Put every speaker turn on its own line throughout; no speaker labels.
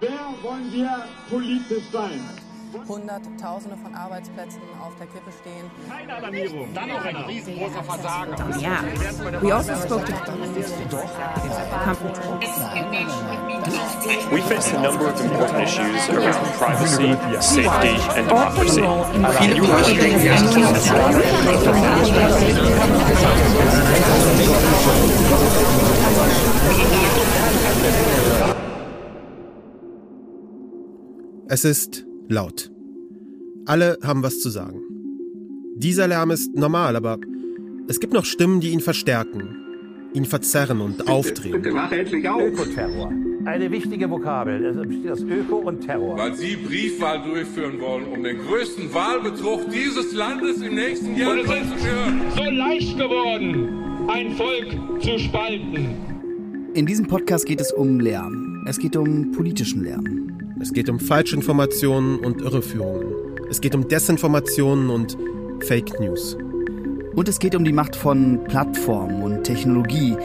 Wer wollen wir politisch sein?
Hunderttausende von Arbeitsplätzen auf der Kippe stehen.
Keine Alarmierung. Dann noch ein riesengroßer Versager.
Yeah. We also spoke to
We face a number of important issues around privacy, safety, and democracy.
Es ist laut. Alle haben was zu sagen. Dieser Lärm ist normal, aber es gibt noch Stimmen, die ihn verstärken, ihn verzerren und aufdrehen.
Bitte wach endlich auf.
Ökoterror. Eine wichtige Vokabel. Es besteht aus Öko und Terror.
Weil Sie Briefwahl durchführen wollen, um den größten Wahlbetrug dieses Landes im nächsten Jahr durchzuführen.
so leicht geworden, ein Volk zu spalten.
In diesem Podcast geht es um Lärm. Es geht um politischen Lärm.
Es geht um Falschinformationen und Irreführungen. Es geht um Desinformationen und Fake News.
Und es geht um die Macht von Plattformen und Technologie,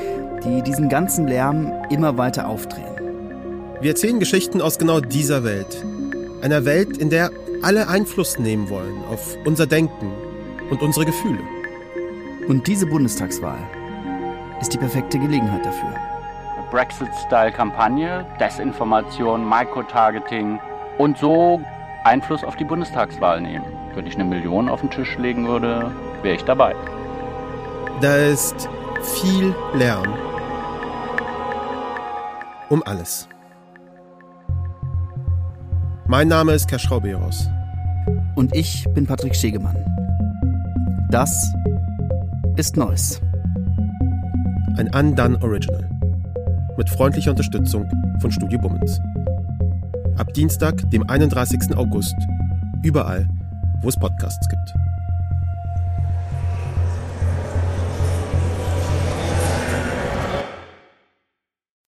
die diesen ganzen Lärm immer weiter aufdrehen.
Wir erzählen Geschichten aus genau dieser Welt. Einer Welt, in der alle Einfluss nehmen wollen auf unser Denken und unsere Gefühle.
Und diese Bundestagswahl ist die perfekte Gelegenheit dafür.
Brexit-Style-Kampagne, Desinformation, Microtargeting und so Einfluss auf die Bundestagswahl nehmen. Wenn ich eine Million auf den Tisch legen würde, wäre ich dabei.
Da ist viel Lärm. Um alles. Mein Name ist Keschrau Beros.
Und ich bin Patrick Stegemann. Das ist Neues.
Ein Undone Original. Mit freundlicher Unterstützung von Studio Bummens. Ab Dienstag, dem 31. August, überall, wo es Podcasts gibt.